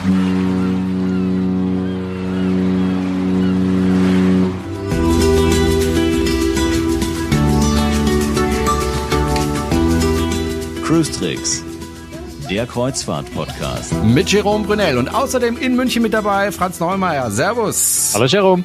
Cruise Tricks, der Kreuzfahrt-Podcast. Mit Jerome Brunel und außerdem in München mit dabei Franz Neumeier. Servus. Hallo Jerome.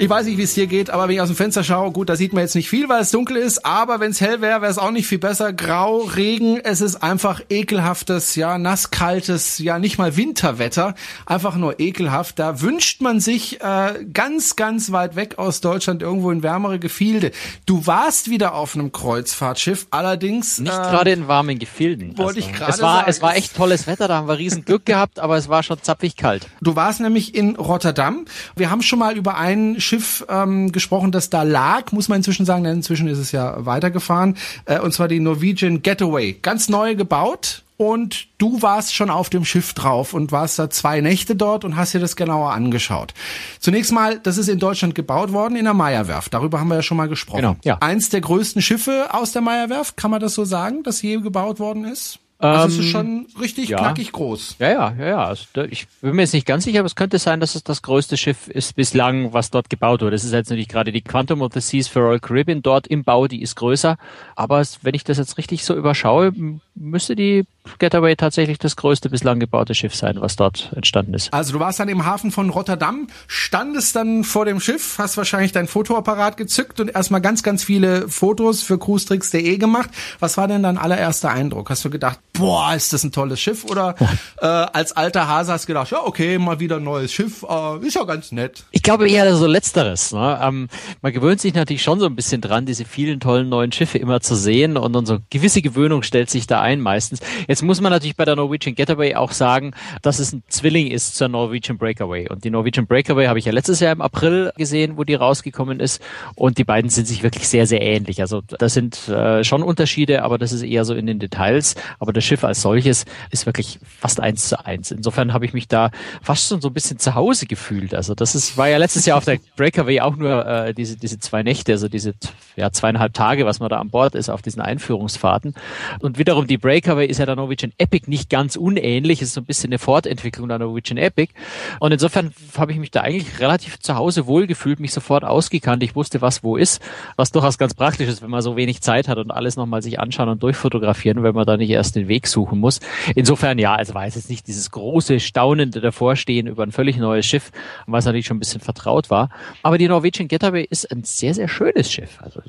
Ich weiß nicht, wie es hier geht, aber wenn ich aus dem Fenster schaue, gut, da sieht man jetzt nicht viel, weil es dunkel ist, aber wenn es hell wäre, wäre es auch nicht viel besser. Grau, Regen, es ist einfach ekelhaftes, ja, nasskaltes, ja, nicht mal Winterwetter, einfach nur ekelhaft. Da wünscht man sich äh, ganz, ganz weit weg aus Deutschland irgendwo in wärmere Gefilde. Du warst wieder auf einem Kreuzfahrtschiff, allerdings nicht äh, gerade in warmen Gefilden. Wollte also, ich gerade es war, sagen. Es war echt tolles Wetter, da haben wir riesen Glück gehabt, aber es war schon zapfig kalt. Du warst nämlich in Rotterdam. Wir haben schon mal über einen Schiff ähm, gesprochen, das da lag, muss man inzwischen sagen, denn inzwischen ist es ja weitergefahren. Äh, und zwar die Norwegian Getaway. Ganz neu gebaut. Und du warst schon auf dem Schiff drauf und warst da zwei Nächte dort und hast dir das genauer angeschaut. Zunächst mal, das ist in Deutschland gebaut worden, in der Meyerwerft. Darüber haben wir ja schon mal gesprochen. Genau, ja. Eins der größten Schiffe aus der Meyerwerft, kann man das so sagen, das je gebaut worden ist? Also es ist schon richtig ja. knackig groß. Ja, ja, ja, ja. Also, da- ich bin mir jetzt nicht ganz sicher, aber es könnte sein, dass es das größte Schiff ist bislang, was dort gebaut wurde. Das ist jetzt natürlich gerade die Quantum of the Seas für Royal Caribbean dort im Bau, die ist größer. Aber es, wenn ich das jetzt richtig so überschaue, müsste die Getaway tatsächlich das größte bislang gebaute Schiff sein, was dort entstanden ist. Also du warst dann im Hafen von Rotterdam, standest dann vor dem Schiff, hast wahrscheinlich dein Fotoapparat gezückt und erstmal ganz, ganz viele Fotos für cruestricks.de gemacht. Was war denn dein allererster Eindruck? Hast du gedacht, boah, ist das ein tolles Schiff? Oder äh, als alter Hase hast du gedacht, ja, okay, mal wieder ein neues Schiff, äh, ist ja ganz nett. Ich glaube eher so letzteres. Ne? Ähm, man gewöhnt sich natürlich schon so ein bisschen dran, diese vielen tollen neuen Schiffe immer zu sehen und dann so gewisse Gewöhnung stellt sich da ein meistens. Jetzt muss man natürlich bei der Norwegian Getaway auch sagen, dass es ein Zwilling ist zur Norwegian Breakaway. Und die Norwegian Breakaway habe ich ja letztes Jahr im April gesehen, wo die rausgekommen ist. Und die beiden sind sich wirklich sehr, sehr ähnlich. Also das sind äh, schon Unterschiede, aber das ist eher so in den Details. Aber das Schiff als solches ist wirklich fast eins zu eins. Insofern habe ich mich da fast schon so ein bisschen zu Hause gefühlt. Also das ist, war ja letztes Jahr auf der Breakaway auch nur äh, diese, diese zwei Nächte, also diese ja, zweieinhalb Tage, was man da an Bord ist auf diesen Einführungsfahrten. Und wiederum die Breakaway ist ja der Norwegian Epic nicht ganz unähnlich, ist so ein bisschen eine Fortentwicklung der Norwegian Epic. Und insofern habe ich mich da eigentlich relativ zu Hause wohlgefühlt, mich sofort ausgekannt. Ich wusste, was wo ist, was durchaus ganz praktisch ist, wenn man so wenig Zeit hat und alles nochmal sich anschauen und durchfotografieren, wenn man da nicht erst den Weg suchen muss. Insofern ja, also war es jetzt nicht dieses große Staunende davorstehen über ein völlig neues Schiff, was natürlich schon ein bisschen vertraut war. Aber die Norwegian Getaway ist ein sehr, sehr schönes Schiff. Also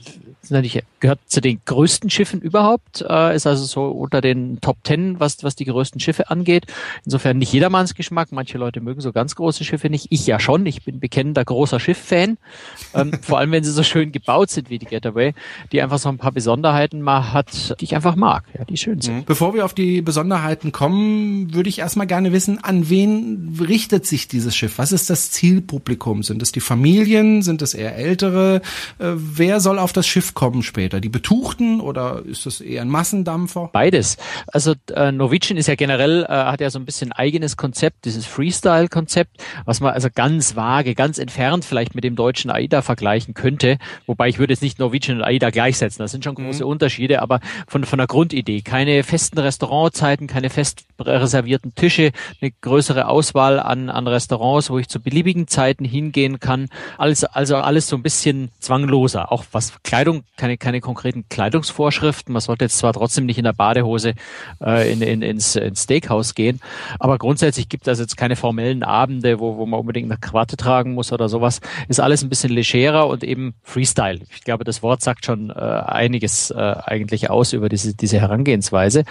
ist natürlich, gehört zu den größten Schiffen überhaupt, äh, ist also so unter den Top Ten, was, was die größten Schiffe angeht. Insofern nicht jedermanns Geschmack. Manche Leute mögen so ganz große Schiffe nicht. Ich ja schon. Ich bin bekennender großer Schiff-Fan. Ähm, vor allem, wenn sie so schön gebaut sind wie die Getaway, die einfach so ein paar Besonderheiten mal hat, die ich einfach mag, ja, die schön sind. Bevor wir auf die Besonderheiten kommen, würde ich erstmal gerne wissen, an wen richtet sich dieses Schiff? Was ist das Zielpublikum? Sind es die Familien? Sind es eher Ältere? Äh, wer soll auf das Schiff kommen später? Die Betuchten oder ist das eher ein Massendampfer? Beides. Also äh, Norwegian ist ja generell, äh, hat ja so ein bisschen eigenes Konzept, dieses Freestyle-Konzept, was man also ganz vage, ganz entfernt vielleicht mit dem deutschen AIDA vergleichen könnte. Wobei ich würde jetzt nicht Norwegian und AIDA gleichsetzen. Das sind schon große Unterschiede, aber von, von der Grundidee. Keine festen Restaurantzeiten, keine fest reservierten Tische, eine größere Auswahl an, an Restaurants, wo ich zu beliebigen Zeiten hingehen kann. Alles, also alles so ein bisschen zwangloser. Auch was Kleidung, keine, keine konkreten Kleidungsvorschriften. Man sollte jetzt zwar trotzdem nicht in der Badehose äh, in, in, ins, ins Steakhouse gehen, aber grundsätzlich gibt es jetzt keine formellen Abende, wo, wo man unbedingt eine Krawatte tragen muss oder sowas. Ist alles ein bisschen legerer und eben Freestyle. Ich glaube, das Wort sagt schon äh, einiges äh, eigentlich aus über diese, diese Herangehensweise.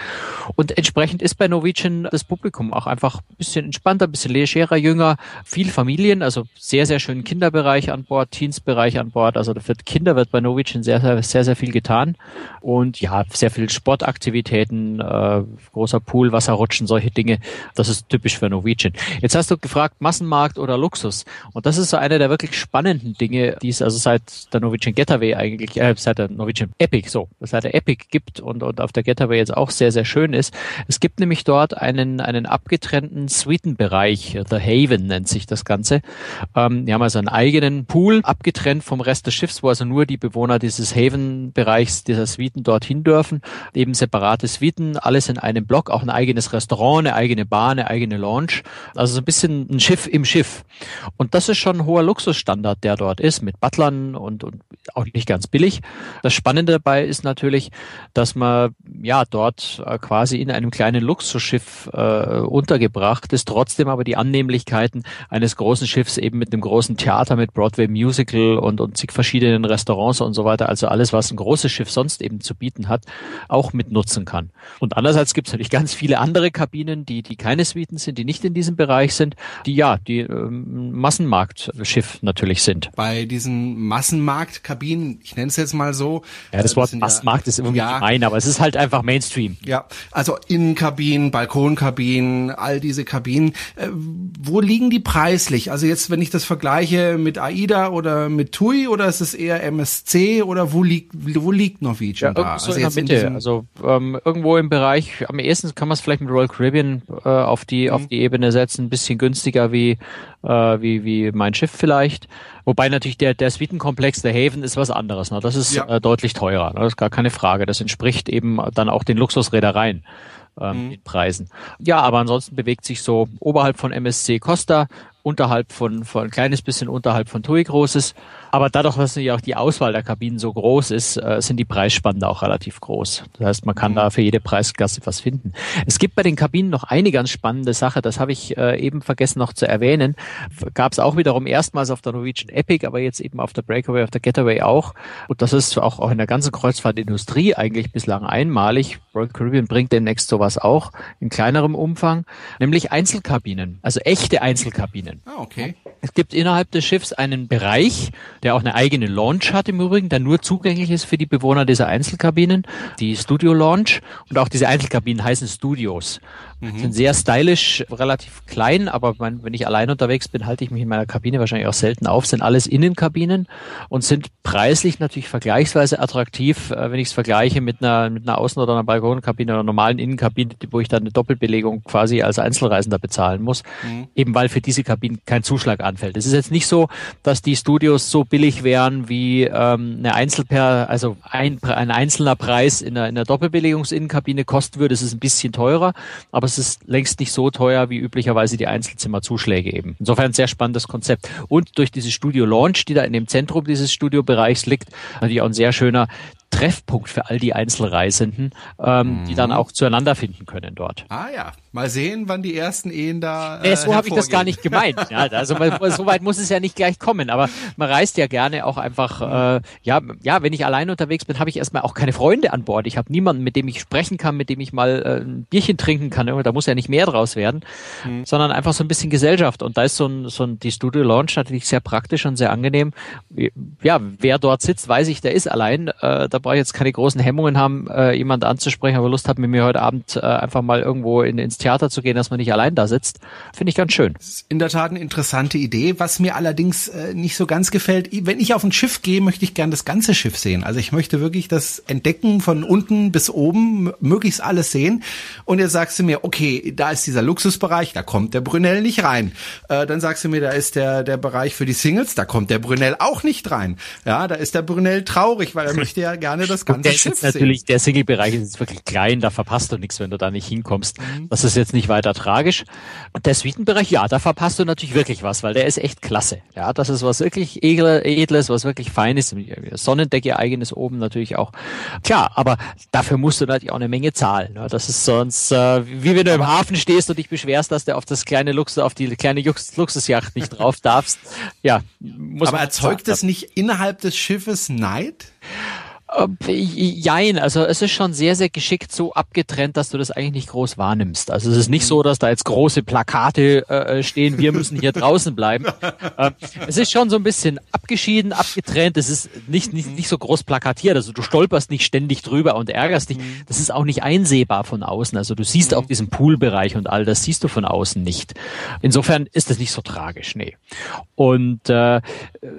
Und entsprechend ist bei Norwegian das Publikum auch einfach ein bisschen entspannter, ein bisschen legerer, jünger, viel Familien, also sehr, sehr schönen Kinderbereich an Bord, Teensbereich an Bord. Also für Kinder wird bei Norwegian sehr, sehr, sehr, sehr viel getan. Und ja, sehr viel Sportaktivitäten, äh, großer Pool, Wasserrutschen, solche Dinge. Das ist typisch für Norwegian. Jetzt hast du gefragt, Massenmarkt oder Luxus. Und das ist so eine der wirklich spannenden Dinge, die es also seit der Norwegian Getaway eigentlich, äh, seit der Norwegian Epic, so, seit der Epic gibt und, und auf der Getaway jetzt auch sehr, sehr schön ist. Es gibt nämlich dort einen, einen abgetrennten Suitenbereich. The Haven nennt sich das Ganze. Ähm, die haben also einen eigenen Pool abgetrennt vom Rest des Schiffs, wo also nur die Bewohner dieses Haven-Bereichs, dieser Suiten dorthin dürfen. Eben separate Suiten, alles in einem Block, auch ein eigenes Restaurant, eine eigene Bar, eine eigene Lounge. Also so ein bisschen ein Schiff im Schiff. Und das ist schon ein hoher Luxusstandard, der dort ist, mit Butlern und, und auch nicht ganz billig. Das Spannende dabei ist natürlich, dass man ja dort äh, quasi in einem kleinen Luxusschiff äh, untergebracht ist, trotzdem aber die Annehmlichkeiten eines großen Schiffs eben mit einem großen Theater, mit Broadway Musical und, und zig verschiedenen Restaurants und so weiter, also alles, was ein großes Schiff sonst eben zu bieten hat, auch mit nutzen kann. Und andererseits gibt es natürlich ganz viele andere Kabinen, die, die keine Suiten sind, die nicht in diesem Bereich sind, die ja, die ähm, Massenmarktschiff natürlich sind. Bei diesen Massenmarktkabinen, ich nenne es jetzt mal so. Ja, das Wort Massenmarkt ja, ist irgendwie ja, gemein, aber es ist halt einfach Mainstream. Ja, also Innenkabinen, Balkonkabinen, all diese Kabinen. Äh, wo liegen die preislich? Also jetzt, wenn ich das vergleiche mit AIDA oder mit TUI oder ist es eher MSC oder wo liegt, wo liegt Norwegian ja, da? So also in der Mitte. also ähm, irgendwo im Bereich, am ehesten kann man es vielleicht mit Royal Caribbean äh, auf die mhm. auf die Ebene setzen, ein bisschen günstiger wie äh, wie wie mein Schiff vielleicht. Wobei natürlich der der Suitenkomplex der Haven ist was anderes. Ne? Das ist ja. äh, deutlich teurer. Ne? Das ist gar keine Frage. Das entspricht eben dann auch den Luxusreedereien ähm, mhm. Preisen. Ja, aber ansonsten bewegt sich so oberhalb von MSC Costa, unterhalb von, von ein kleines bisschen unterhalb von TUI Großes aber dadurch, dass natürlich auch die Auswahl der Kabinen so groß ist, äh, sind die Preisspannen auch relativ groß. Das heißt, man kann mhm. da für jede Preisklasse was finden. Es gibt bei den Kabinen noch eine ganz spannende Sache, das habe ich äh, eben vergessen noch zu erwähnen. Gab es auch wiederum erstmals auf der Norwegian Epic, aber jetzt eben auf der Breakaway, auf der Getaway auch. Und das ist auch, auch in der ganzen Kreuzfahrtindustrie eigentlich bislang einmalig. Royal Caribbean bringt demnächst sowas auch in kleinerem Umfang, nämlich Einzelkabinen, also echte Einzelkabinen. Ah, okay. Es gibt innerhalb des Schiffs einen Bereich, der auch eine eigene Launch hat im Übrigen, der nur zugänglich ist für die Bewohner dieser Einzelkabinen, die Studio Launch. Und auch diese Einzelkabinen heißen Studios. Mhm. Sind sehr stylisch, relativ klein, aber mein, wenn ich allein unterwegs bin, halte ich mich in meiner Kabine wahrscheinlich auch selten auf. Sind alles Innenkabinen und sind preislich natürlich vergleichsweise attraktiv, äh, wenn ich es vergleiche mit einer, mit einer Außen- oder einer Balkonkabine oder einer normalen Innenkabine, wo ich dann eine Doppelbelegung quasi als Einzelreisender bezahlen muss. Mhm. Eben weil für diese Kabinen kein Zuschlag anfällt. Es ist jetzt nicht so, dass die Studios so billig wären wie ähm, eine Einzelper, also ein, ein einzelner Preis in einer, in einer Doppelbelegungsinnenkabine kosten würde. Es ist ein bisschen teurer, aber es ist längst nicht so teuer wie üblicherweise die Einzelzimmerzuschläge eben. Insofern ein sehr spannendes Konzept. Und durch diese Studio Launch, die da in dem Zentrum dieses Studiobereichs liegt, natürlich auch ein sehr schöner Treffpunkt für all die Einzelreisenden, ähm, mhm. die dann auch zueinander finden können dort. Ah ja, mal sehen, wann die ersten Ehen da. Äh, nee, so habe ich das gar nicht gemeint. Ja, also so weit muss es ja nicht gleich kommen, aber man reist ja gerne auch einfach. Äh, ja, ja, wenn ich allein unterwegs bin, habe ich erstmal auch keine Freunde an Bord. Ich habe niemanden, mit dem ich sprechen kann, mit dem ich mal äh, ein Bierchen trinken kann. Da muss ja nicht mehr draus werden, mhm. sondern einfach so ein bisschen Gesellschaft. Und da ist so ein, so ein die Studio Launch natürlich sehr praktisch und sehr angenehm. Ja, wer dort sitzt, weiß ich, der ist allein. Äh, da brauche ich jetzt keine großen Hemmungen haben, äh, jemand anzusprechen, aber Lust hat, mit mir heute Abend äh, einfach mal irgendwo in, ins Theater zu gehen, dass man nicht allein da sitzt, finde ich ganz schön. in der Tat eine interessante Idee, was mir allerdings äh, nicht so ganz gefällt. Wenn ich auf ein Schiff gehe, möchte ich gern das ganze Schiff sehen. Also ich möchte wirklich das Entdecken von unten bis oben, möglichst alles sehen. Und jetzt sagst du mir, okay, da ist dieser Luxusbereich, da kommt der Brunel nicht rein. Äh, dann sagst du mir, da ist der, der Bereich für die Singles, da kommt der Brunel auch nicht rein. Ja, da ist der Brunel traurig, weil er möchte ja gerne das ganze Schiff ist natürlich, Der Single-Bereich ist jetzt wirklich klein, da verpasst du nichts, wenn du da nicht hinkommst. Mhm. Das ist jetzt nicht weiter tragisch. Und der Suitenbereich, ja, da verpasst du natürlich wirklich was, weil der ist echt klasse. Ja, das ist was wirklich Edles, was wirklich Feines. Sonnendecke eigenes oben natürlich auch. Klar, aber dafür musst du natürlich auch eine Menge zahlen. Ne? Das ist sonst, äh, wie wenn du im Hafen stehst und dich beschwerst, dass du auf das kleine Luxus, auf die kleine Luxusjacht nicht drauf darfst. Ja, muss Aber erzeugt das nicht innerhalb des Schiffes Neid? Äh, jein, also es ist schon sehr, sehr geschickt so abgetrennt, dass du das eigentlich nicht groß wahrnimmst. Also es ist nicht so, dass da jetzt große Plakate äh, stehen, wir müssen hier draußen bleiben. Äh, es ist schon so ein bisschen abgeschieden, abgetrennt. Es ist nicht, nicht, nicht so groß plakatiert. Also du stolperst nicht ständig drüber und ärgerst dich. Das ist auch nicht einsehbar von außen. Also du siehst auch diesen Poolbereich und all das siehst du von außen nicht. Insofern ist das nicht so tragisch, nee. Und äh,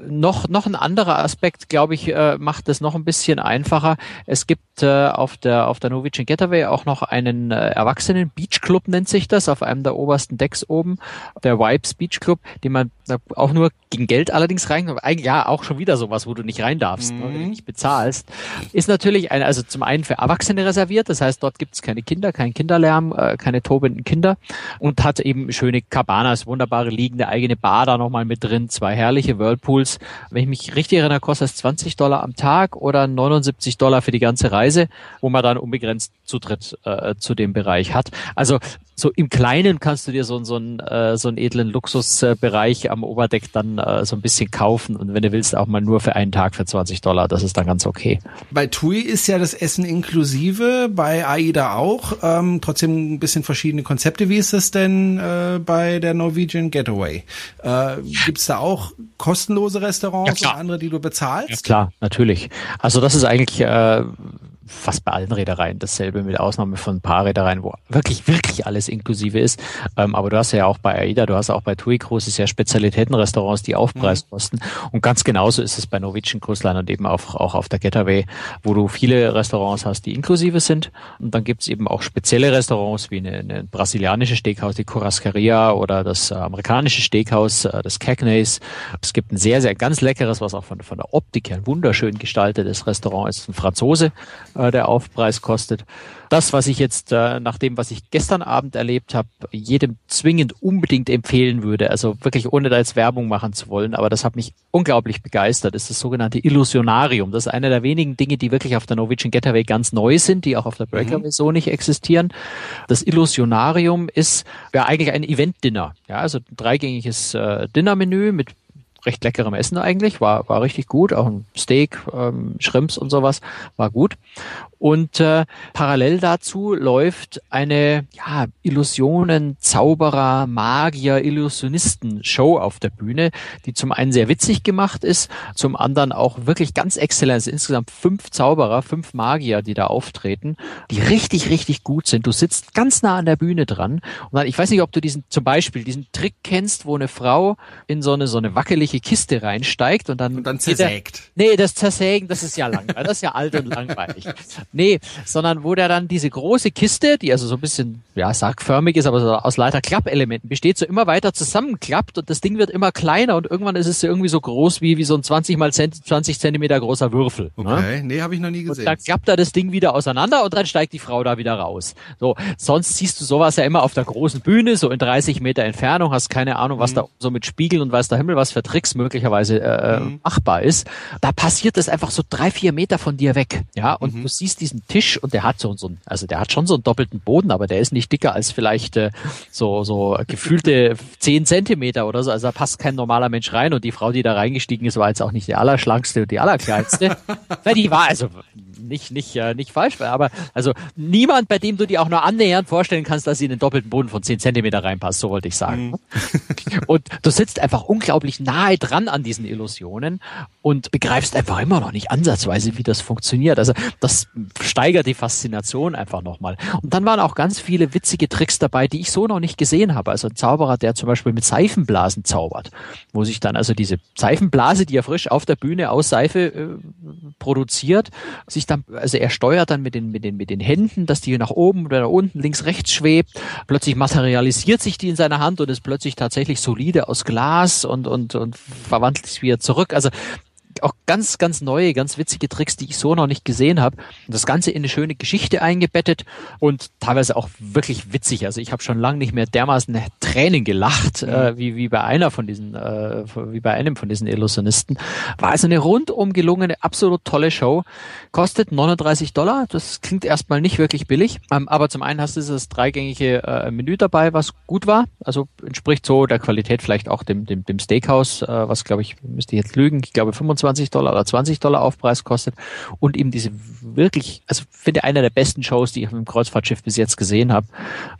noch, noch ein anderer Aspekt, glaube ich, äh, macht das noch ein bisschen einfacher. Es gibt äh, auf der auf der Norwegian Getaway auch noch einen äh, Erwachsenen Beach Club nennt sich das auf einem der obersten Decks oben, der Vibes Beach Club, den man auch nur gegen Geld allerdings rein, ja auch schon wieder sowas, wo du nicht rein darfst, mhm. ne, wenn du nicht bezahlst, ist natürlich ein, also zum einen für Erwachsene reserviert, das heißt dort gibt es keine Kinder, kein Kinderlärm, äh, keine tobenden Kinder und hat eben schöne Cabanas, wunderbare liegende eigene Bar da nochmal mit drin, zwei herrliche Whirlpools. Wenn ich mich richtig erinnere, kostet es 20 Dollar am Tag oder 79 Dollar für die ganze Reise, wo man dann unbegrenzt Zutritt äh, zu dem Bereich hat. Also so im Kleinen kannst du dir so, so, einen, äh, so einen edlen Luxusbereich äh, am Oberdeck dann äh, so ein bisschen kaufen und wenn du willst auch mal nur für einen Tag für 20 Dollar, das ist dann ganz okay. Bei TUI ist ja das Essen inklusive, bei AIDA auch, ähm, trotzdem ein bisschen verschiedene Konzepte. Wie ist das denn äh, bei der Norwegian Getaway? Äh, Gibt da auch kostenlose Restaurants ja, und andere, die du bezahlst? Ja, klar, natürlich. Also das ist eigentlich äh, fast bei allen Reedereien dasselbe, mit Ausnahme von ein paar Reedereien, wo wirklich, wirklich alles inklusive ist. Ähm, aber du hast ja auch bei AIDA, du hast auch bei TUI Cruises ja Spezialitätenrestaurants, die Aufpreis mhm. kosten. Und ganz genauso ist es bei Norwegian Cruise Line und eben auch, auch auf der Getaway, wo du viele Restaurants hast, die inklusive sind. Und dann gibt's eben auch spezielle Restaurants wie eine, eine brasilianische Steakhouse, die Churrascaria oder das amerikanische Steakhouse, äh, das Cagney's. Es gibt ein sehr, sehr ganz leckeres, was auch von, von der Optik her wunderschön gestaltetes Restaurant ist, ein Franzose, äh, der Aufpreis kostet. Das, was ich jetzt äh, nach dem, was ich gestern Abend erlebt habe, jedem zwingend unbedingt empfehlen würde, also wirklich ohne da jetzt Werbung machen zu wollen, aber das hat mich unglaublich begeistert, ist das sogenannte Illusionarium. Das ist einer der wenigen Dinge, die wirklich auf der Norwegian Getaway ganz neu sind, die auch auf der Breakaway mhm. so nicht existieren. Das Illusionarium ist ja eigentlich ein Event-Dinner. Ja, also ein dreigängiges äh, Dinnermenü mit recht leckerem Essen eigentlich, war, war richtig gut, auch ein Steak, ähm, Shrimps und sowas, war gut. Und äh, parallel dazu läuft eine ja, Illusionen, Zauberer, Magier, Illusionisten-Show auf der Bühne, die zum einen sehr witzig gemacht ist, zum anderen auch wirklich ganz exzellent. Insgesamt fünf Zauberer, fünf Magier, die da auftreten, die richtig, richtig gut sind. Du sitzt ganz nah an der Bühne dran. Und dann, ich weiß nicht, ob du diesen, zum Beispiel diesen Trick kennst, wo eine Frau in so eine, so eine wackelige Kiste reinsteigt und dann. Und dann zersägt. Der, nee, das Zersägen, das ist ja langweilig. Das ist ja alt und langweilig. Nee, sondern wo der dann diese große Kiste, die also so ein bisschen, ja, sargförmig ist, aber so aus lauter Klappelementen besteht, so immer weiter zusammenklappt und das Ding wird immer kleiner und irgendwann ist es irgendwie so groß wie, wie so ein 20 mal 20 Zentimeter großer Würfel. Ne? Okay, ne? nee, habe ich noch nie gesehen. Und dann klappt er das Ding wieder auseinander und dann steigt die Frau da wieder raus. So, sonst siehst du sowas ja immer auf der großen Bühne, so in 30 Meter Entfernung, hast keine Ahnung, was mhm. da so mit Spiegeln und weiß der Himmel, was für Tricks möglicherweise äh, mhm. machbar ist. Da passiert das einfach so drei, vier Meter von dir weg. Ja, und mhm. du siehst diesen Tisch und der hat so, so also der hat schon so einen doppelten Boden, aber der ist nicht dicker als vielleicht äh, so, so gefühlte zehn Zentimeter oder so. Also da passt kein normaler Mensch rein und die Frau, die da reingestiegen ist, war jetzt auch nicht die allerschlankste und die allerkleinste. Weil die war also nicht, nicht, äh, nicht falsch, aber also niemand, bei dem du dir auch nur annähernd vorstellen kannst, dass sie in den doppelten Boden von 10 Zentimeter reinpasst, so wollte ich sagen. Mhm. und du sitzt einfach unglaublich nahe dran an diesen Illusionen und begreifst einfach immer noch nicht ansatzweise, wie das funktioniert. Also das steigert die Faszination einfach nochmal. Und dann waren auch ganz viele witzige Tricks dabei, die ich so noch nicht gesehen habe. Also ein Zauberer, der zum Beispiel mit Seifenblasen zaubert, wo sich dann also diese Seifenblase, die er frisch auf der Bühne aus Seife äh, produziert, sich dann also er steuert dann mit den, mit den, mit den Händen, dass die nach oben oder nach unten, links, rechts schwebt. Plötzlich materialisiert sich die in seiner Hand und ist plötzlich tatsächlich solide aus Glas und, und, und verwandelt sich wieder zurück. Also auch ganz, ganz neue, ganz witzige Tricks, die ich so noch nicht gesehen habe. Das Ganze in eine schöne Geschichte eingebettet und teilweise auch wirklich witzig. Also ich habe schon lange nicht mehr dermaßen Tränen gelacht, mhm. äh, wie, wie bei einer von diesen, äh, wie bei einem von diesen Illusionisten. War also eine rundum gelungene, absolut tolle Show. Kostet 39 Dollar. Das klingt erstmal nicht wirklich billig. Ähm, aber zum einen hast du das dreigängige äh, Menü dabei, was gut war. Also entspricht so der Qualität vielleicht auch dem, dem, dem Steakhouse, äh, was glaube ich, müsste ich jetzt lügen, ich glaube 25 25 Dollar oder 20 Dollar Aufpreis kostet und eben diese wirklich, also finde einer der besten Shows, die ich auf dem Kreuzfahrtschiff bis jetzt gesehen habe.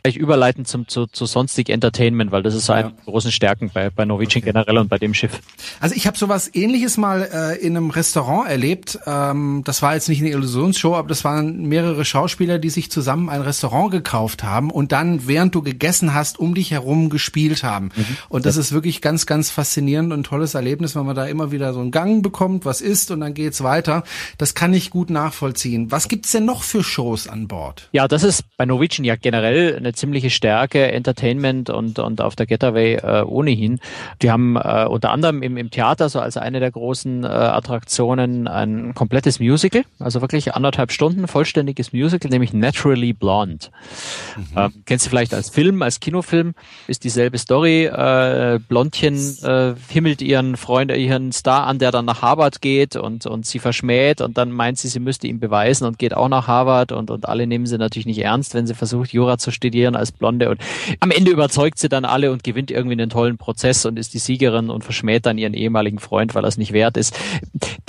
Vielleicht überleiten zum, zu, zu sonstig Entertainment, weil das ist so eine der großen Stärken bei, bei Norwegian okay. generell und bei dem Schiff. Also ich habe sowas ähnliches mal äh, in einem Restaurant erlebt. Ähm, das war jetzt nicht eine Illusionsshow, aber das waren mehrere Schauspieler, die sich zusammen ein Restaurant gekauft haben und dann, während du gegessen hast, um dich herum gespielt haben. Mhm. Und das ist wirklich ganz, ganz faszinierend und ein tolles Erlebnis, wenn man da immer wieder so einen Gang bekommt ankommt, was ist und dann geht's weiter. Das kann ich gut nachvollziehen. Was gibt's denn noch für Shows an Bord? Ja, das ist bei Norwegian ja generell eine ziemliche Stärke, Entertainment und, und auf der Getaway äh, ohnehin. Die haben äh, unter anderem im, im Theater so als eine der großen äh, Attraktionen ein komplettes Musical, also wirklich anderthalb Stunden, vollständiges Musical, nämlich Naturally Blonde. Mhm. Ähm, kennst du vielleicht als Film, als Kinofilm, ist dieselbe Story. Äh, Blondchen äh, himmelt ihren Freund, ihren Star an, der dann nach Harvard geht und, und sie verschmäht und dann meint sie, sie müsste ihm beweisen und geht auch nach Harvard und, und alle nehmen sie natürlich nicht ernst, wenn sie versucht, Jura zu studieren als Blonde und am Ende überzeugt sie dann alle und gewinnt irgendwie einen tollen Prozess und ist die Siegerin und verschmäht dann ihren ehemaligen Freund, weil er es nicht wert ist.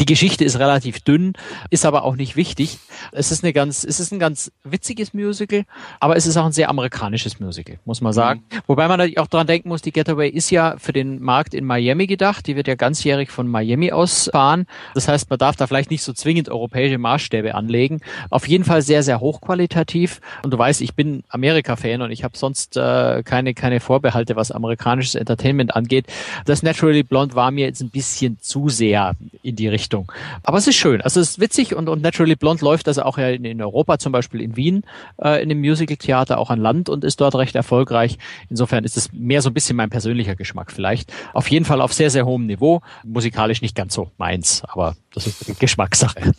Die Geschichte ist relativ dünn, ist aber auch nicht wichtig. Es ist eine ganz, es ist ein ganz witziges Musical, aber es ist auch ein sehr amerikanisches Musical, muss man sagen. Mhm. Wobei man natürlich auch dran denken muss, die Getaway ist ja für den Markt in Miami gedacht. Die wird ja ganzjährig von Miami aus fahren. Das heißt, man darf da vielleicht nicht so zwingend europäische Maßstäbe anlegen. Auf jeden Fall sehr, sehr hochqualitativ. Und du weißt, ich bin Amerika-Fan und ich habe sonst äh, keine, keine Vorbehalte, was amerikanisches Entertainment angeht. Das Naturally Blonde war mir jetzt ein bisschen zu sehr in die Richtung. Aber es ist schön. Also es ist witzig und, und Naturally Blonde läuft also auch in, in Europa, zum Beispiel in Wien, äh, in dem Musical-Theater auch an Land und ist dort recht erfolgreich. Insofern ist es mehr so ein bisschen mein persönlicher Geschmack vielleicht. Auf jeden Fall auf sehr, sehr hohem Niveau. Musikalisch nicht ganz so meins, aber das ist Geschmackssache.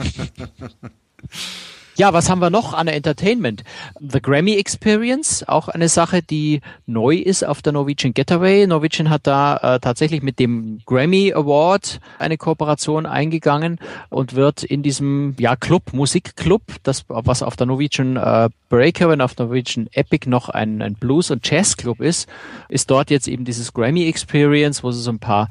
Ja, was haben wir noch an Entertainment? The Grammy Experience, auch eine Sache, die neu ist auf der Norwegian Getaway. Norwegian hat da äh, tatsächlich mit dem Grammy Award eine Kooperation eingegangen und wird in diesem ja, Club, Musikclub, das was auf der Norwegian äh, Breaker und auf der Norwegian Epic noch ein, ein Blues- und Jazzclub ist, ist dort jetzt eben dieses Grammy Experience, wo sie so ein paar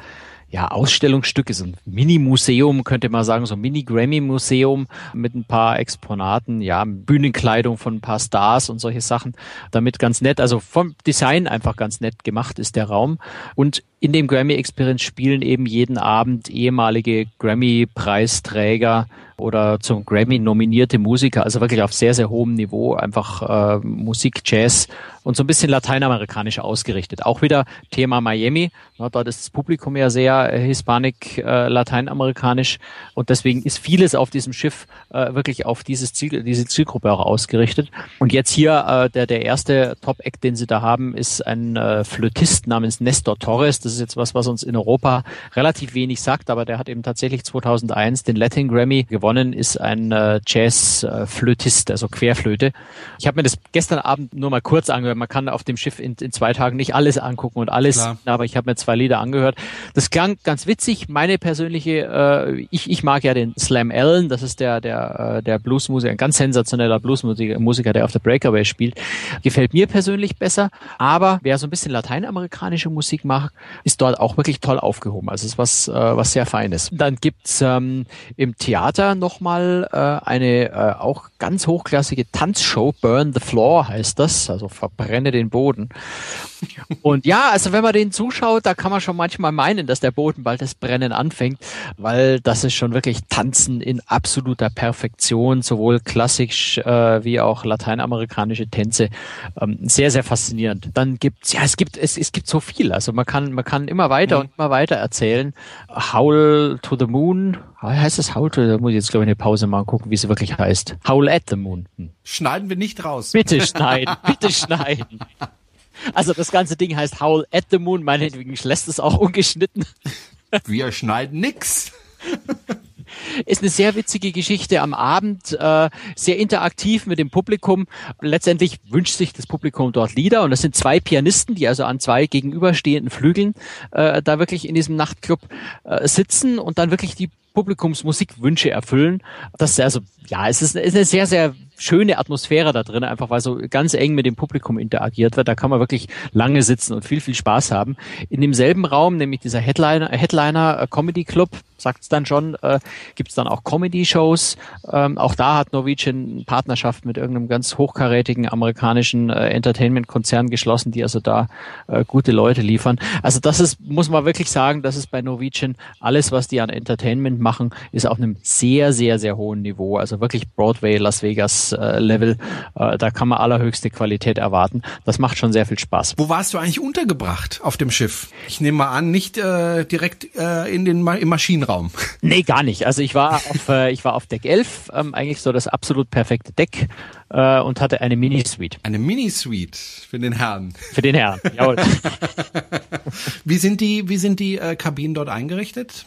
ja, Ausstellungsstücke, so ein Mini-Museum, könnte man sagen, so ein Mini-Grammy-Museum mit ein paar Exponaten, ja, Bühnenkleidung von ein paar Stars und solche Sachen. Damit ganz nett, also vom Design einfach ganz nett gemacht ist der Raum. Und in dem Grammy Experience spielen eben jeden Abend ehemalige Grammy-Preisträger oder zum Grammy nominierte Musiker, also wirklich auf sehr, sehr hohem Niveau, einfach äh, Musik, Jazz und so ein bisschen lateinamerikanisch ausgerichtet. Auch wieder Thema Miami, ja, dort ist das Publikum ja sehr äh, hispanic, äh, lateinamerikanisch und deswegen ist vieles auf diesem Schiff äh, wirklich auf dieses Ziel, diese Zielgruppe auch ausgerichtet. Und jetzt hier äh, der, der erste Top-Act, den sie da haben, ist ein äh, Flötist namens Nestor Torres. Das ist jetzt was, was uns in Europa relativ wenig sagt, aber der hat eben tatsächlich 2001 den Latin Grammy gewonnen, ist ein äh, Jazz-Flötist, also Querflöte. Ich habe mir das gestern Abend nur mal kurz angehört. Man kann auf dem Schiff in, in zwei Tagen nicht alles angucken und alles, Klar. aber ich habe mir zwei Lieder angehört. Das klang ganz witzig. Meine persönliche, äh, ich, ich mag ja den Slam Allen, das ist der, der, äh, der Bluesmusiker, ein ganz sensationeller Bluesmusiker, der auf der Breakaway spielt. Gefällt mir persönlich besser, aber wer so ein bisschen lateinamerikanische Musik macht, ist dort auch wirklich toll aufgehoben. Also es ist was, äh, was sehr Feines. Dann gibt's ähm, im Theater nochmal äh, eine äh, auch ganz hochklassige Tanzshow, Burn the Floor heißt das, also verbrenne den Boden. Und ja, also wenn man den zuschaut, da kann man schon manchmal meinen, dass der Boden bald das Brennen anfängt, weil das ist schon wirklich Tanzen in absoluter Perfektion, sowohl klassisch äh, wie auch lateinamerikanische Tänze. Ähm, sehr, sehr faszinierend. Dann gibt's, ja, es gibt, es, es gibt so viel. Also man kann, man kann immer weiter mhm. und immer weiter erzählen. Howl to the Moon, heißt das Howl to the Moon? Jetzt glaube ich eine Pause mal gucken, wie es wirklich heißt. Howl at the Moon. Hm. Schneiden wir nicht raus. Bitte schneiden, bitte schneiden. Also das ganze Ding heißt Howl at the Moon, meinetwegen lässt es auch ungeschnitten. Wir schneiden nix. Ist eine sehr witzige Geschichte am Abend, äh, sehr interaktiv mit dem Publikum. Letztendlich wünscht sich das Publikum dort Lieder und das sind zwei Pianisten, die also an zwei gegenüberstehenden Flügeln äh, da wirklich in diesem Nachtclub äh, sitzen und dann wirklich die Publikumsmusikwünsche erfüllen. Das ist also, ja, es ist, ist eine sehr, sehr schöne Atmosphäre da drin, einfach weil so ganz eng mit dem Publikum interagiert wird. Da kann man wirklich lange sitzen und viel, viel Spaß haben. In demselben Raum, nämlich dieser Headliner, Headliner äh, Comedy Club, sagt es dann schon, äh, gibt es dann auch Comedy-Shows. Ähm, auch da hat Norwegian Partnerschaft mit irgendeinem ganz hochkarätigen amerikanischen äh, Entertainment-Konzern geschlossen, die also da äh, gute Leute liefern. Also das ist, muss man wirklich sagen, das ist bei Norwegian alles, was die an Entertainment machen, ist auf einem sehr, sehr, sehr hohen Niveau. Also wirklich Broadway, Las Vegas, äh, Level. Äh, da kann man allerhöchste Qualität erwarten. Das macht schon sehr viel Spaß. Wo warst du eigentlich untergebracht auf dem Schiff? Ich nehme mal an, nicht äh, direkt äh, in den Ma im Maschinenraum Raum? Nee, gar nicht. Also ich war auf, äh, ich war auf Deck 11, ähm, eigentlich so das absolut perfekte Deck äh, und hatte eine Mini-Suite. Eine Mini-Suite für den Herrn. Für den Herrn, jawohl. wie sind die, wie sind die äh, Kabinen dort eingerichtet?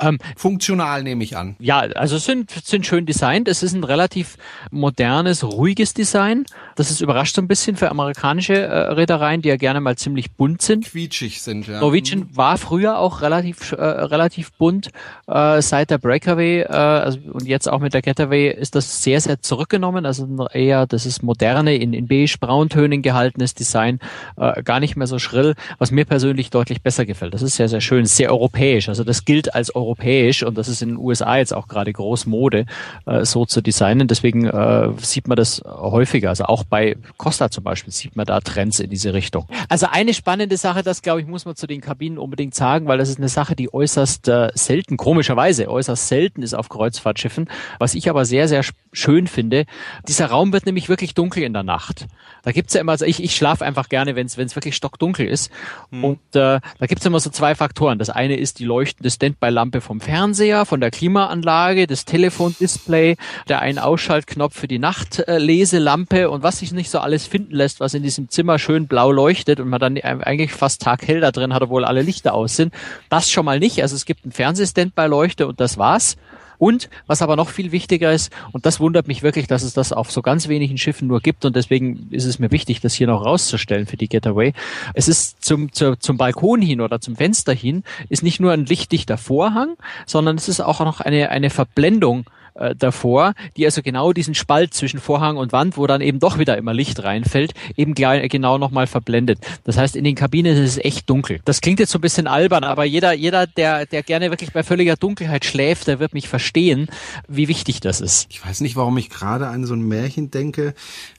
Ähm, Funktional nehme ich an. Ja, also sind, sind schön designt. Es ist ein relativ modernes, ruhiges Design. Das ist überrascht so ein bisschen für amerikanische äh, Reedereien, die ja gerne mal ziemlich bunt sind. Quietschig sind, ja. Norwegian war früher auch relativ, äh, relativ bunt. Äh, seit der Breakaway äh, also, und jetzt auch mit der Getaway ist das sehr, sehr zurückgenommen. Also eher, das ist moderne, in, in beige-brauntönen gehaltenes Design, äh, gar nicht mehr so schrill, was mir persönlich deutlich besser gefällt. Das ist sehr, sehr schön, sehr europäisch. Also das gilt als europäisch und das ist in den USA jetzt auch gerade groß Mode, äh, so zu designen. Deswegen äh, sieht man das häufiger. Also auch bei Costa zum Beispiel sieht man da Trends in diese Richtung. Also eine spannende Sache, das glaube ich, muss man zu den Kabinen unbedingt sagen, weil das ist eine Sache, die äußerst äh, selten, komischerweise äußerst selten ist auf Kreuzfahrtschiffen. Was ich aber sehr, sehr schön finde, dieser Raum wird nämlich wirklich dunkel in der Nacht. Da gibt's ja immer, also ich, ich schlafe einfach gerne, wenn es wirklich stockdunkel ist. Hm. Und äh, da gibt's immer so zwei Faktoren. Das eine ist die leuchtende Standby-Lampe vom Fernseher, von der Klimaanlage, das Telefondisplay, der Ein-Ausschaltknopf für die Nachtleselampe und was sich nicht so alles finden lässt, was in diesem Zimmer schön blau leuchtet und man dann eigentlich fast taghell da drin hat, obwohl alle Lichter aus sind. Das schon mal nicht. Also es gibt einen Fernseh-Standby-Leuchte und das war's. Und was aber noch viel wichtiger ist, und das wundert mich wirklich, dass es das auf so ganz wenigen Schiffen nur gibt und deswegen ist es mir wichtig, das hier noch rauszustellen für die Getaway. Es ist zum, zur, zum Balkon hin oder zum Fenster hin, ist nicht nur ein lichtdichter Vorhang, sondern es ist auch noch eine, eine Verblendung äh, davor, die also genau diesen Spalt zwischen Vorhang und Wand, wo dann eben doch wieder immer Licht reinfällt, eben genau nochmal verblendet. Das heißt, in den Kabinen ist es echt dunkel. Das klingt jetzt so ein bisschen albern, aber jeder, jeder, der, der gerne wirklich bei völliger Dunkelheit schläft, der wird mich verstehen, wie wichtig das ist. Ich weiß nicht, warum ich gerade an so ein Märchen denke.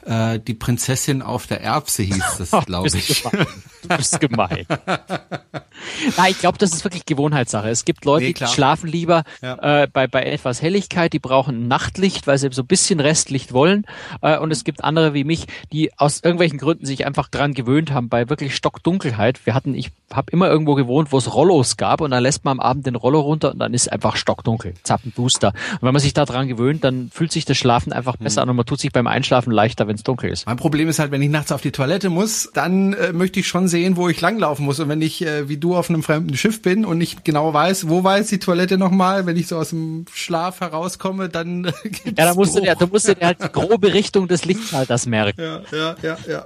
Äh, die Prinzessin auf der Erbse hieß das, glaube ich. Gemein. Du bist gemein. Na, ich glaube, das ist wirklich Gewohnheitssache. Es gibt Leute, nee, die schlafen lieber ja. äh, bei, bei etwas Helligkeit, die brauchen Nachtlicht, weil sie so ein bisschen Restlicht wollen. Äh, und es gibt andere wie mich, die aus irgendwelchen Gründen sich einfach dran gewöhnt haben, bei wirklich Stockdunkelheit. Wir hatten, ich habe immer irgendwo gewohnt, wo es Rollos gab und dann lässt man am Abend den Rollo runter und dann ist einfach stockdunkel, zappenduster. Und wenn man sich daran gewöhnt, dann fühlt sich das Schlafen einfach hm. besser an und man tut sich beim Einschlafen leichter, wenn es dunkel ist. Mein Problem ist halt, wenn ich nachts auf die Toilette muss, dann äh, möchte ich schon sehen, wo ich langlaufen muss. Und wenn ich äh, wie du auf einem fremden Schiff bin und nicht genau weiß, wo war jetzt die Toilette nochmal, wenn ich so aus dem Schlaf herauskomme, komme, dann äh, Ja, da musst du dir, du musst dir halt die grobe Richtung des Lichtschalters merken. Ja, ja, ja, ja.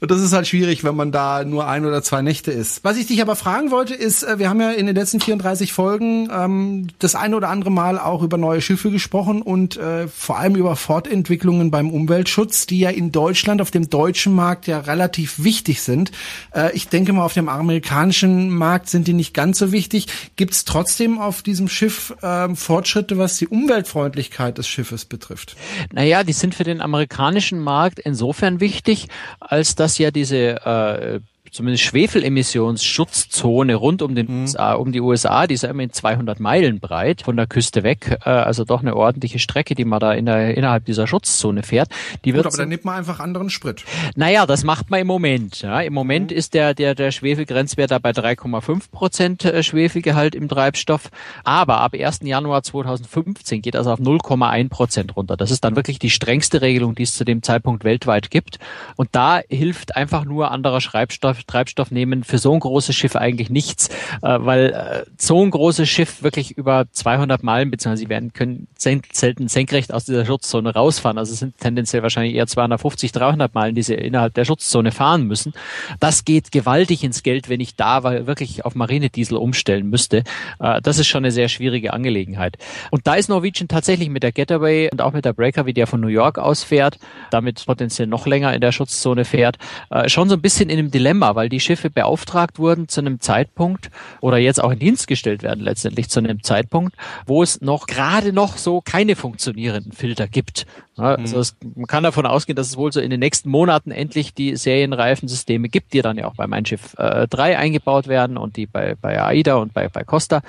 Und das ist halt schwierig, wenn man da nur ein oder zwei Nächte ist. Was ich dich aber fragen wollte, ist, äh, wir haben ja in den letzten 34 Folgen ähm, das eine oder andere Mal auch über neue Schiffe gesprochen und äh, vor allem über Fortentwicklungen beim Umweltschutz, die ja in Deutschland auf dem deutschen Markt ja relativ wichtig sind. Äh, ich denke mal, auf dem amerikanischen Markt sind die nicht ganz so wichtig. Gibt es trotzdem auf diesem Schiff äh, Fortschritte, was die Umweltfreundlichkeit Fahrzeugfreundlichkeit des Schiffes betrifft? Naja, die sind für den amerikanischen Markt insofern wichtig, als dass ja diese äh, zumindest Schwefelemissionsschutzzone rund um den mhm. USA, um die USA, die ist ja immerhin 200 Meilen breit von der Küste weg, äh, also doch eine ordentliche Strecke, die man da in der, innerhalb dieser Schutzzone fährt. Die wird Gut, aber dann nimmt man einfach anderen Sprit. Naja, das macht man im Moment. Ja. Im Moment mhm. ist der, der, der Schwefelgrenzwert da bei 3,5 Prozent äh, Schwefelgehalt im Treibstoff, aber ab 1. Januar 2015 geht das auf 0,1 Prozent runter. Das ist dann wirklich die strengste Regelung, die es zu dem Zeitpunkt weltweit gibt. Und da hilft einfach nur anderer Schreibstoff Treibstoff nehmen für so ein großes Schiff eigentlich nichts, äh, weil äh, so ein großes Schiff wirklich über 200 Meilen, beziehungsweise sie werden können selten senkrecht aus dieser Schutzzone rausfahren. Also es sind tendenziell wahrscheinlich eher 250, 300 Meilen, die sie innerhalb der Schutzzone fahren müssen. Das geht gewaltig ins Geld, wenn ich da wirklich auf Marinediesel umstellen müsste. Äh, das ist schon eine sehr schwierige Angelegenheit. Und da ist Norwegian tatsächlich mit der Getaway und auch mit der Breaker, wie der von New York aus fährt, damit potenziell noch länger in der Schutzzone fährt, äh, schon so ein bisschen in einem Dilemma Weil die Schiffe beauftragt wurden zu einem Zeitpunkt oder jetzt auch in Dienst gestellt werden letztendlich zu einem Zeitpunkt, wo es noch gerade noch so keine funktionierenden Filter gibt. Also mhm. es, man kann davon ausgehen, dass es wohl so in den nächsten Monaten endlich die Serienreifensysteme gibt, die dann ja auch bei Mein Schiff äh, 3 eingebaut werden und die bei, bei AIDA und bei, bei Costa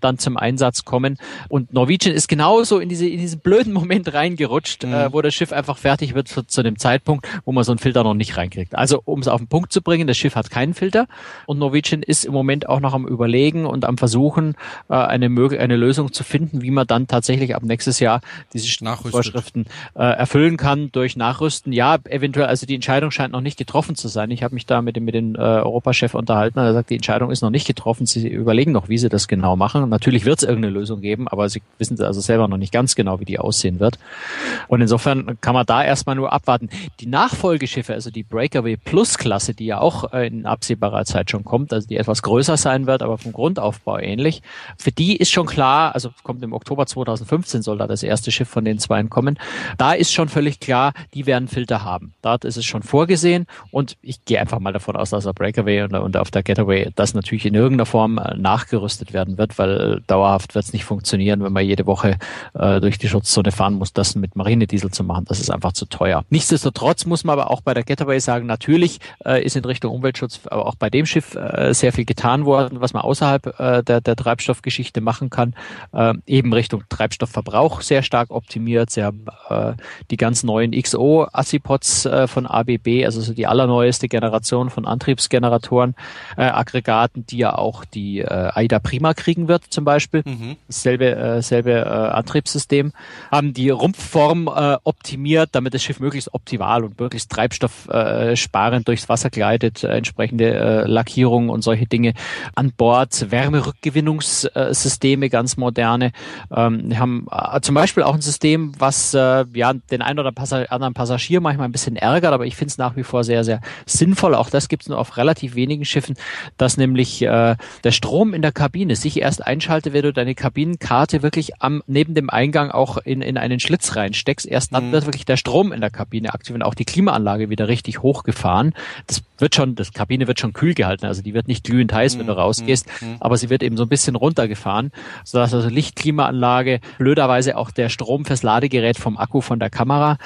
dann zum Einsatz kommen. Und Norwegian ist genauso in, diese, in diesen blöden Moment reingerutscht, mhm. äh, wo das Schiff einfach fertig wird zu, zu dem Zeitpunkt, wo man so einen Filter noch nicht reinkriegt. Also um es auf den Punkt zu bringen, das Schiff hat keinen Filter und Norwegian ist im Moment auch noch am Überlegen und am Versuchen, äh, eine, eine Lösung zu finden, wie man dann tatsächlich ab nächstes Jahr diese Vorschriften äh, erfüllen kann durch Nachrüsten. Ja, eventuell, also die Entscheidung scheint noch nicht getroffen zu sein. Ich habe mich da mit dem, mit dem äh, Europachef unterhalten und er sagt, die Entscheidung ist noch nicht getroffen. Sie überlegen noch, wie sie das genau machen. Natürlich wird es irgendeine Lösung geben, aber sie wissen also selber noch nicht ganz genau, wie die aussehen wird. Und insofern kann man da erstmal nur abwarten. Die Nachfolgeschiffe, also die Breakaway Plus Klasse, die ja auch in absehbarer Zeit schon kommt, also die etwas größer sein wird, aber vom Grundaufbau ähnlich, für die ist schon klar, also kommt im Oktober 2015 soll da das erste Schiff von den zwei kommen. Da ist schon völlig klar, die werden Filter haben. Dort ist es schon vorgesehen und ich gehe einfach mal davon aus, dass der Breakaway und, und auf der Getaway das natürlich in irgendeiner Form äh, nachgerüstet werden wird, weil dauerhaft wird es nicht funktionieren, wenn man jede Woche äh, durch die Schutzzone fahren muss, das mit Marinediesel zu machen. Das ist einfach zu teuer. Nichtsdestotrotz muss man aber auch bei der Getaway sagen, natürlich äh, ist in Richtung Umweltschutz aber auch bei dem Schiff äh, sehr viel getan worden, was man außerhalb äh, der, der Treibstoffgeschichte machen kann. Äh, eben Richtung Treibstoffverbrauch sehr stark optimiert. Sie haben äh, die ganz neuen XO-Assipods äh, von ABB, also so die allerneueste Generation von Antriebsgeneratoren, äh, Aggregaten, die ja auch die äh, AIDA Prima kriegen wird zum Beispiel. Mhm. Dasselbe, äh, selbe äh, Antriebssystem. Haben die Rumpfform äh, optimiert, damit das Schiff möglichst optimal und möglichst treibstoffsparend äh, durchs Wasser gleitet, äh, entsprechende äh, Lackierungen und solche Dinge an Bord, Wärmerückgewinnungssysteme, ganz moderne. Ähm, wir haben äh, zum Beispiel auch ein System, was äh, ja den einen oder anderen Passagier manchmal ein bisschen ärgert, aber ich finde es nach wie vor sehr, sehr sinnvoll. Auch das gibt es nur auf relativ wenigen Schiffen, dass nämlich äh, der Strom in der Kabine sich erst einschaltet, wenn du deine Kabinenkarte wirklich am neben dem Eingang auch in, in einen Schlitz reinsteckst. Erst dann mhm. wird wirklich der Strom in der Kabine aktiv und auch die Klimaanlage wieder richtig hochgefahren. Das wird schon, das Kabine wird schon kühl gehalten, also die wird nicht glühend heiß, wenn du mhm. rausgehst, mhm. aber sie wird eben so ein bisschen runtergefahren, sodass also Licht, Klimaanlage, blöderweise auch der Strom fürs Ladegerät vom Akku von der Kamera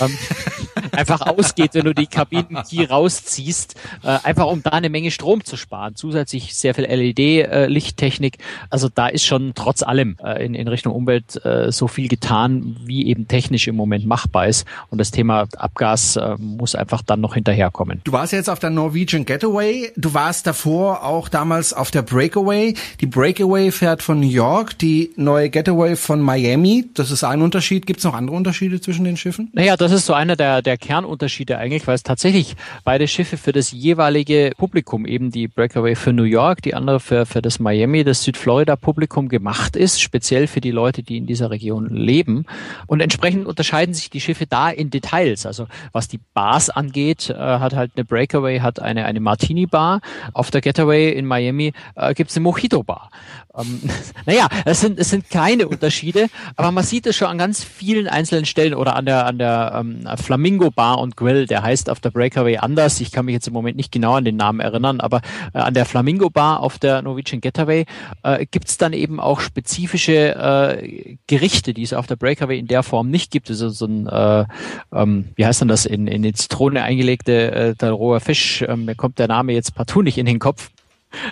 ähm, einfach ausgeht, wenn du die Kabinenkey rausziehst, äh, einfach um da eine Menge Strom zu sparen. Zusätzlich sehr viel LED-Lichttechnik. Äh, also da ist schon trotz allem äh, in, in Richtung Umwelt äh, so viel getan, wie eben technisch im Moment machbar ist. Und das Thema Abgas äh, muss einfach dann noch hinterherkommen. Du warst jetzt auf der Norwegian Getaway. Du warst davor auch damals auf der Breakaway. Die Breakaway fährt von New York, die neue Getaway von Miami. Das ist ein Unterschied. Gibt es noch andere Unterschiede zwischen den Schiffen? Naja, das ist so einer der, der Kernunterschiede eigentlich, weil es tatsächlich beide Schiffe für das jeweilige Publikum, eben die Breakaway für New York, die andere für, für das Miami, das Südflorida-Publikum gemacht ist, speziell für die Leute, die in dieser Region leben. Und entsprechend unterscheiden sich die Schiffe da in Details. Also was die Bars angeht, äh, hat halt eine Breakaway, hat eine, eine Martini-Bar. Auf der Getaway in Miami äh, gibt es eine Mojito-Bar. Ähm, naja, es sind, es sind kleine Unterschiede, aber man sieht es schon an ganz vielen einzelnen Stellen oder an der, an der ähm, Flamingo Bar und Grill, der heißt auf der Breakaway anders. Ich kann mich jetzt im Moment nicht genau an den Namen erinnern, aber äh, an der Flamingo Bar auf der Norwegian Getaway äh, gibt es dann eben auch spezifische äh, Gerichte, die es auf der Breakaway in der Form nicht gibt. Also so ein, äh, ähm, wie heißt denn das, in, in die Zitrone eingelegte äh, der roher Fisch, äh, mir kommt der Name jetzt partout nicht in den Kopf.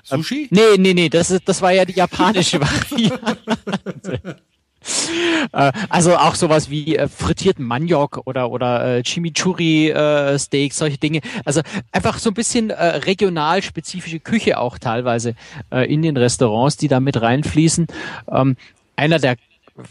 Sushi? nee, nee, nee, das, ist, das war ja die japanische Variante. Äh, also auch sowas wie äh, frittierten Maniok oder oder äh, Chimichurri äh, Steaks, solche Dinge. Also einfach so ein bisschen äh, regional spezifische Küche auch teilweise äh, in den Restaurants, die da mit reinfließen. Ähm, einer der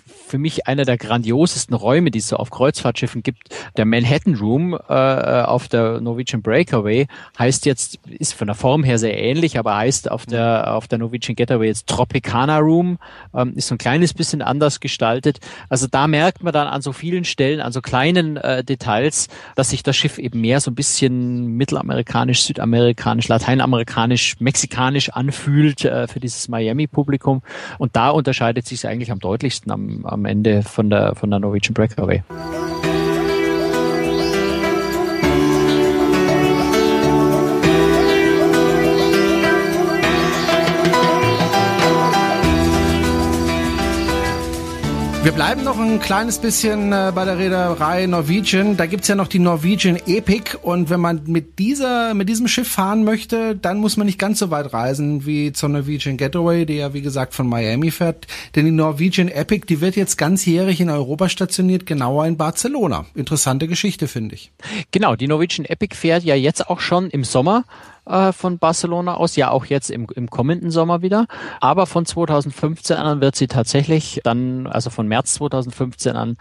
für mich einer der grandiosesten Räume, die es so auf Kreuzfahrtschiffen gibt. Der Manhattan Room äh, auf der Norwegian Breakaway heißt jetzt, ist von der Form her sehr ähnlich, aber heißt auf der auf der Norwegian Getaway jetzt Tropicana Room, ähm, ist so ein kleines bisschen anders gestaltet. Also da merkt man dann an so vielen Stellen, an so kleinen äh, Details, dass sich das Schiff eben mehr so ein bisschen mittelamerikanisch, südamerikanisch, lateinamerikanisch, mexikanisch anfühlt äh, für dieses Miami-Publikum. Und da unterscheidet sich es eigentlich am deutlichsten am, am Ende von der, von der Norwegian Breakaway. Wir bleiben noch ein kleines bisschen äh, bei der Reederei Norwegian. Da gibt's ja noch die Norwegian Epic und wenn man mit dieser, mit diesem Schiff fahren möchte, dann muss man nicht ganz so weit reisen wie zur Norwegian Getaway, die ja wie gesagt von Miami fährt. Denn die Norwegian Epic, die wird jetzt ganzjährig in Europa stationiert, genauer in Barcelona. Interessante Geschichte, finde ich. Genau, die Norwegian Epic fährt ja jetzt auch schon im Sommer äh, von Barcelona aus, ja auch jetzt im, im kommenden Sommer wieder. Aber von 2015 an wird sie tatsächlich dann, also von März 2015 an,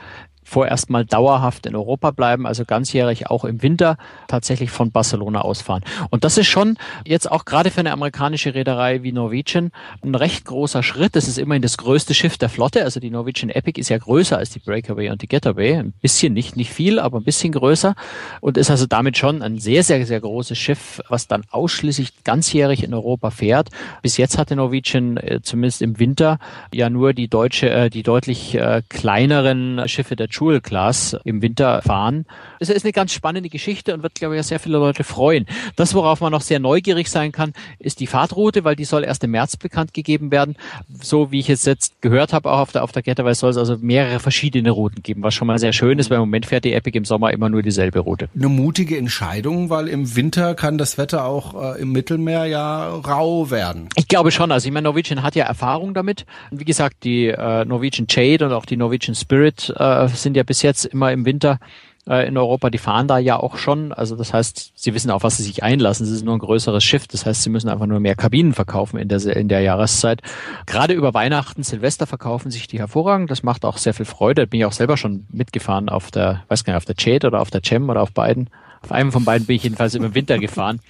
vorerst mal dauerhaft in Europa bleiben, also ganzjährig auch im Winter tatsächlich von Barcelona ausfahren. Und das ist schon jetzt auch gerade für eine amerikanische Reederei wie Norwegian ein recht großer Schritt. Das ist immerhin das größte Schiff der Flotte. Also die Norwegian Epic ist ja größer als die Breakaway und die Getaway. Ein bisschen, nicht, nicht viel, aber ein bisschen größer. Und ist also damit schon ein sehr, sehr, sehr großes Schiff, was dann ausschließlich ganzjährig in Europa fährt. Bis jetzt hatte Norwegian äh, zumindest im Winter ja nur die deutsche, äh, die deutlich äh, kleineren Schiffe der Class im Winter fahren. Es ist eine ganz spannende Geschichte und wird, glaube ich, sehr viele Leute freuen. Das, worauf man noch sehr neugierig sein kann, ist die Fahrtroute, weil die soll erst im März bekannt gegeben werden. So wie ich es jetzt gehört habe, auch auf der, auf der Getaway soll es also mehrere verschiedene Routen geben, was schon mal sehr schön ist, weil im Moment fährt die Epic im Sommer immer nur dieselbe Route. Eine mutige Entscheidung, weil im Winter kann das Wetter auch äh, im Mittelmeer ja rau werden. Ich glaube schon. Also ich meine, Norwegian hat ja Erfahrung damit. Wie gesagt, die äh, Norwegian Jade und auch die Norwegian Spirit äh, sind ja bis jetzt immer im Winter äh, in Europa, die fahren da ja auch schon. Also das heißt, sie wissen auf was sie sich einlassen. Es ist nur ein größeres Schiff. Das heißt, sie müssen einfach nur mehr Kabinen verkaufen in der, in der Jahreszeit. Gerade über Weihnachten, Silvester verkaufen sich die hervorragend. Das macht auch sehr viel Freude. Da bin ich auch selber schon mitgefahren auf der, weiß gar nicht, auf der Jade oder auf der Cem oder auf beiden. Auf einem von beiden bin ich jedenfalls im Winter gefahren.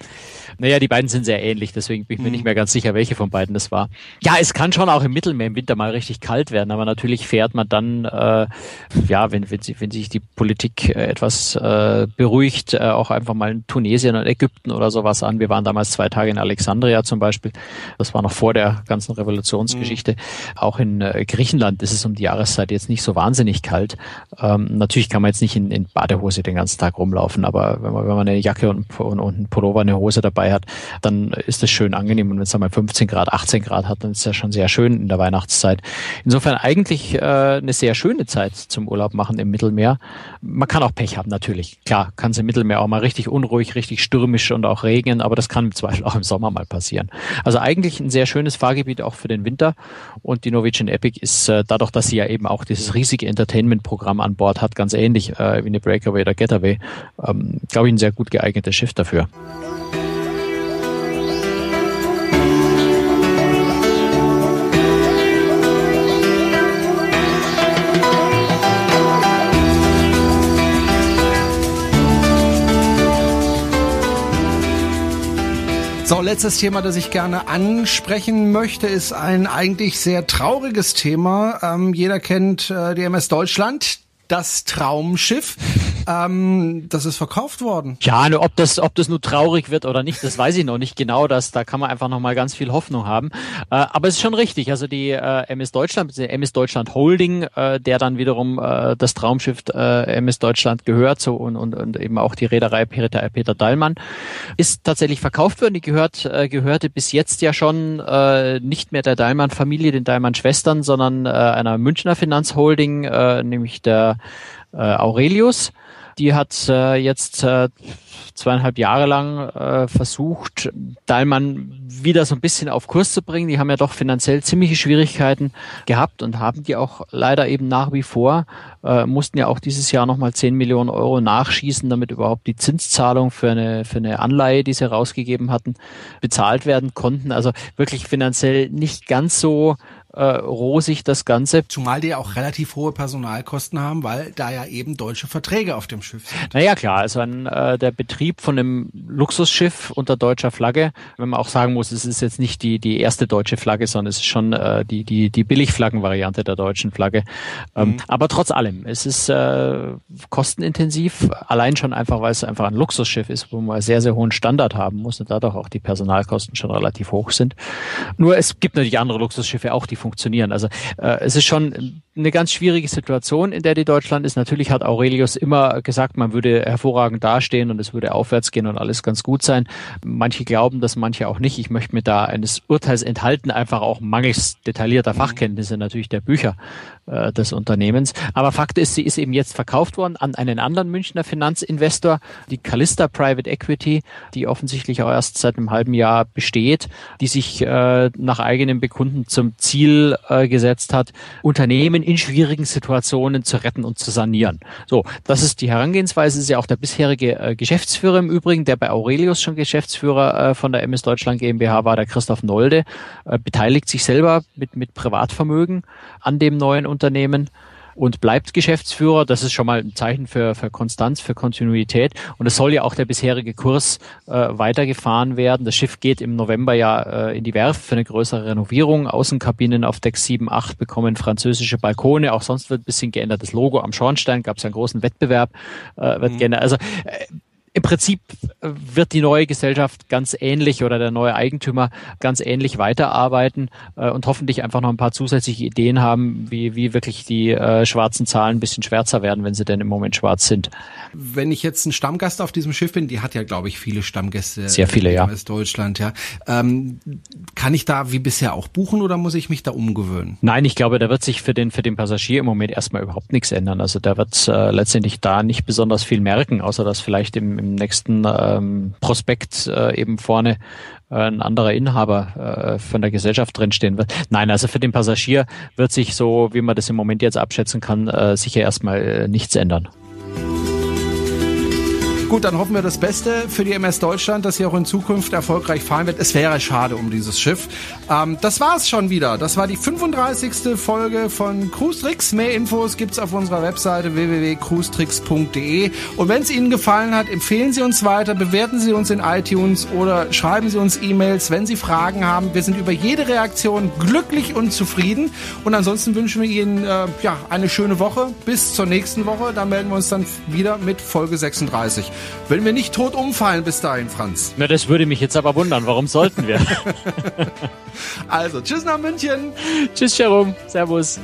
Naja, die beiden sind sehr ähnlich, deswegen bin ich mir nicht mhm. mehr ganz sicher, welche von beiden das war. Ja, es kann schon auch im Mittelmeer im Winter mal richtig kalt werden, aber natürlich fährt man dann, äh, ja, wenn, wenn, wenn sich die Politik äh, etwas äh, beruhigt, äh, auch einfach mal in Tunesien und Ägypten oder sowas an. Wir waren damals zwei Tage in Alexandria zum Beispiel. Das war noch vor der ganzen Revolutionsgeschichte. Mhm. Auch in äh, Griechenland ist es um die Jahreszeit jetzt nicht so wahnsinnig kalt. Ähm, natürlich kann man jetzt nicht in, in Badehose den ganzen Tag rumlaufen, aber wenn man, wenn man eine Jacke und, und, und ein Pullover, eine Hose dabei hat, dann ist das schön angenehm. Und wenn es dann mal 15 Grad, 18 Grad hat, dann ist das schon sehr schön in der Weihnachtszeit. Insofern eigentlich äh, eine sehr schöne Zeit zum Urlaub machen im Mittelmeer. Man kann auch Pech haben, natürlich. Klar, kann es im Mittelmeer auch mal richtig unruhig, richtig stürmisch und auch regnen, aber das kann zum Beispiel auch im Sommer mal passieren. Also eigentlich ein sehr schönes Fahrgebiet auch für den Winter. Und die Norwegian Epic ist äh, dadurch, dass sie ja eben auch dieses riesige Entertainment-Programm an Bord hat, ganz ähnlich äh, wie eine Breakaway oder Getaway, ähm, glaube ich, ein sehr gut geeignetes Schiff dafür. So, letztes Thema, das ich gerne ansprechen möchte, ist ein eigentlich sehr trauriges Thema. Ähm, jeder kennt äh, die MS Deutschland, das Traumschiff. Ähm, das ist verkauft worden. Ja, ne, ob das, ob das nur traurig wird oder nicht, das weiß ich noch nicht genau. Das, da kann man einfach noch mal ganz viel Hoffnung haben. Äh, aber es ist schon richtig. Also die äh, MS Deutschland, die MS Deutschland Holding, äh, der dann wiederum äh, das Traumschiff äh, MS Deutschland gehört, so und, und, und eben auch die Reederei Peter, Peter Dallmann, ist tatsächlich verkauft worden. Die gehört, äh, gehörte bis jetzt ja schon äh, nicht mehr der Dallmann-Familie, den Dallmann-Schwestern, sondern äh, einer Münchner Finanzholding, äh, nämlich der äh, Aurelius. Die hat äh, jetzt äh, zweieinhalb Jahre lang äh, versucht, Dahlmann wieder so ein bisschen auf Kurs zu bringen. Die haben ja doch finanziell ziemliche Schwierigkeiten gehabt und haben die auch leider eben nach wie vor, äh, mussten ja auch dieses Jahr nochmal 10 Millionen Euro nachschießen, damit überhaupt die Zinszahlung für eine, für eine Anleihe, die sie rausgegeben hatten, bezahlt werden konnten. Also wirklich finanziell nicht ganz so äh, rosig das Ganze. Zumal die ja auch relativ hohe Personalkosten haben, weil da ja eben deutsche Verträge auf dem Schiff sind. Naja klar, also ein, äh, der Betrieb von einem Luxusschiff unter deutscher Flagge, wenn man auch sagen muss, es ist jetzt nicht die, die erste deutsche Flagge, sondern es ist schon äh, die, die, die Billigflaggenvariante der deutschen Flagge. Ähm, mhm. Aber trotz allem, es ist äh, kostenintensiv, allein schon einfach, weil es einfach ein Luxusschiff ist, wo man sehr, sehr hohen Standard haben muss und dadurch auch die Personalkosten schon relativ hoch sind. Nur es gibt natürlich andere Luxusschiffe auch, die funktionieren. Also äh, es ist schon eine ganz schwierige Situation, in der die Deutschland ist. Natürlich hat Aurelius immer gesagt, man würde hervorragend dastehen und es würde aufwärts gehen und alles ganz gut sein. Manche glauben das, manche auch nicht. Ich möchte mir da eines Urteils enthalten, einfach auch mangels detaillierter mhm. Fachkenntnisse natürlich der Bücher äh, des Unternehmens. Aber Fakt ist, sie ist eben jetzt verkauft worden an einen anderen Münchner Finanzinvestor, die Calista Private Equity, die offensichtlich auch erst seit einem halben Jahr besteht, die sich äh, nach eigenem Bekunden zum Ziel Ziel äh, gesetzt hat, Unternehmen in schwierigen Situationen zu retten und zu sanieren. So, das ist die Herangehensweise, ist ja auch der bisherige äh, Geschäftsführer im Übrigen, der bei Aurelius schon Geschäftsführer äh, von der MS Deutschland GmbH war, der Christoph Nolde, äh, beteiligt sich selber mit, mit Privatvermögen an dem neuen Unternehmen und bleibt Geschäftsführer. Das ist schon mal ein Zeichen für, für Konstanz, für Kontinuität. Und es soll ja auch der bisherige Kurs äh, weitergefahren werden. Das Schiff geht im November ja äh, in die Werft für eine größere Renovierung. Außenkabinen auf Deck 7, 8 bekommen französische Balkone. Auch sonst wird ein bisschen geändert. Das Logo am Schornstein gab es einen großen Wettbewerb, äh, wird mhm. geändert. Also äh, im Prinzip wird die neue Gesellschaft ganz ähnlich oder der neue Eigentümer ganz ähnlich weiterarbeiten äh, und hoffentlich einfach noch ein paar zusätzliche Ideen haben, wie, wie wirklich die äh, schwarzen Zahlen ein bisschen schwärzer werden, wenn sie denn im Moment schwarz sind. Wenn ich jetzt ein Stammgast auf diesem Schiff bin, die hat ja, glaube ich, viele Stammgäste. Sehr viele, ja. Aus Deutschland, ja. Ähm, kann ich da wie bisher auch buchen oder muss ich mich da umgewöhnen? Nein, ich glaube, da wird sich für den, für den Passagier im Moment erstmal überhaupt nichts ändern. Also da wird äh, letztendlich da nicht besonders viel merken, außer dass vielleicht im im nächsten ähm, Prospekt äh, eben vorne äh, ein anderer Inhaber äh, von der Gesellschaft drinstehen wird. Nein, also für den Passagier wird sich so, wie man das im Moment jetzt abschätzen kann, äh, sicher erstmal äh, nichts ändern. Gut, dann hoffen wir das Beste für die MS Deutschland, dass sie auch in Zukunft erfolgreich fahren wird. Es wäre schade um dieses Schiff. Ähm, das war's schon wieder. Das war die 35. Folge von Cruise Tricks. Mehr Infos gibt's auf unserer Webseite www.cruestricks.de. Und wenn es Ihnen gefallen hat, empfehlen Sie uns weiter, bewerten Sie uns in iTunes oder schreiben Sie uns E-Mails, wenn Sie Fragen haben. Wir sind über jede Reaktion glücklich und zufrieden. Und ansonsten wünschen wir Ihnen äh, ja, eine schöne Woche. Bis zur nächsten Woche. Da melden wir uns dann wieder mit Folge 36. Wenn wir nicht tot umfallen bis dahin, Franz. Na, das würde mich jetzt aber wundern. Warum sollten wir? also, tschüss nach München. Tschüss, Jerome. Servus.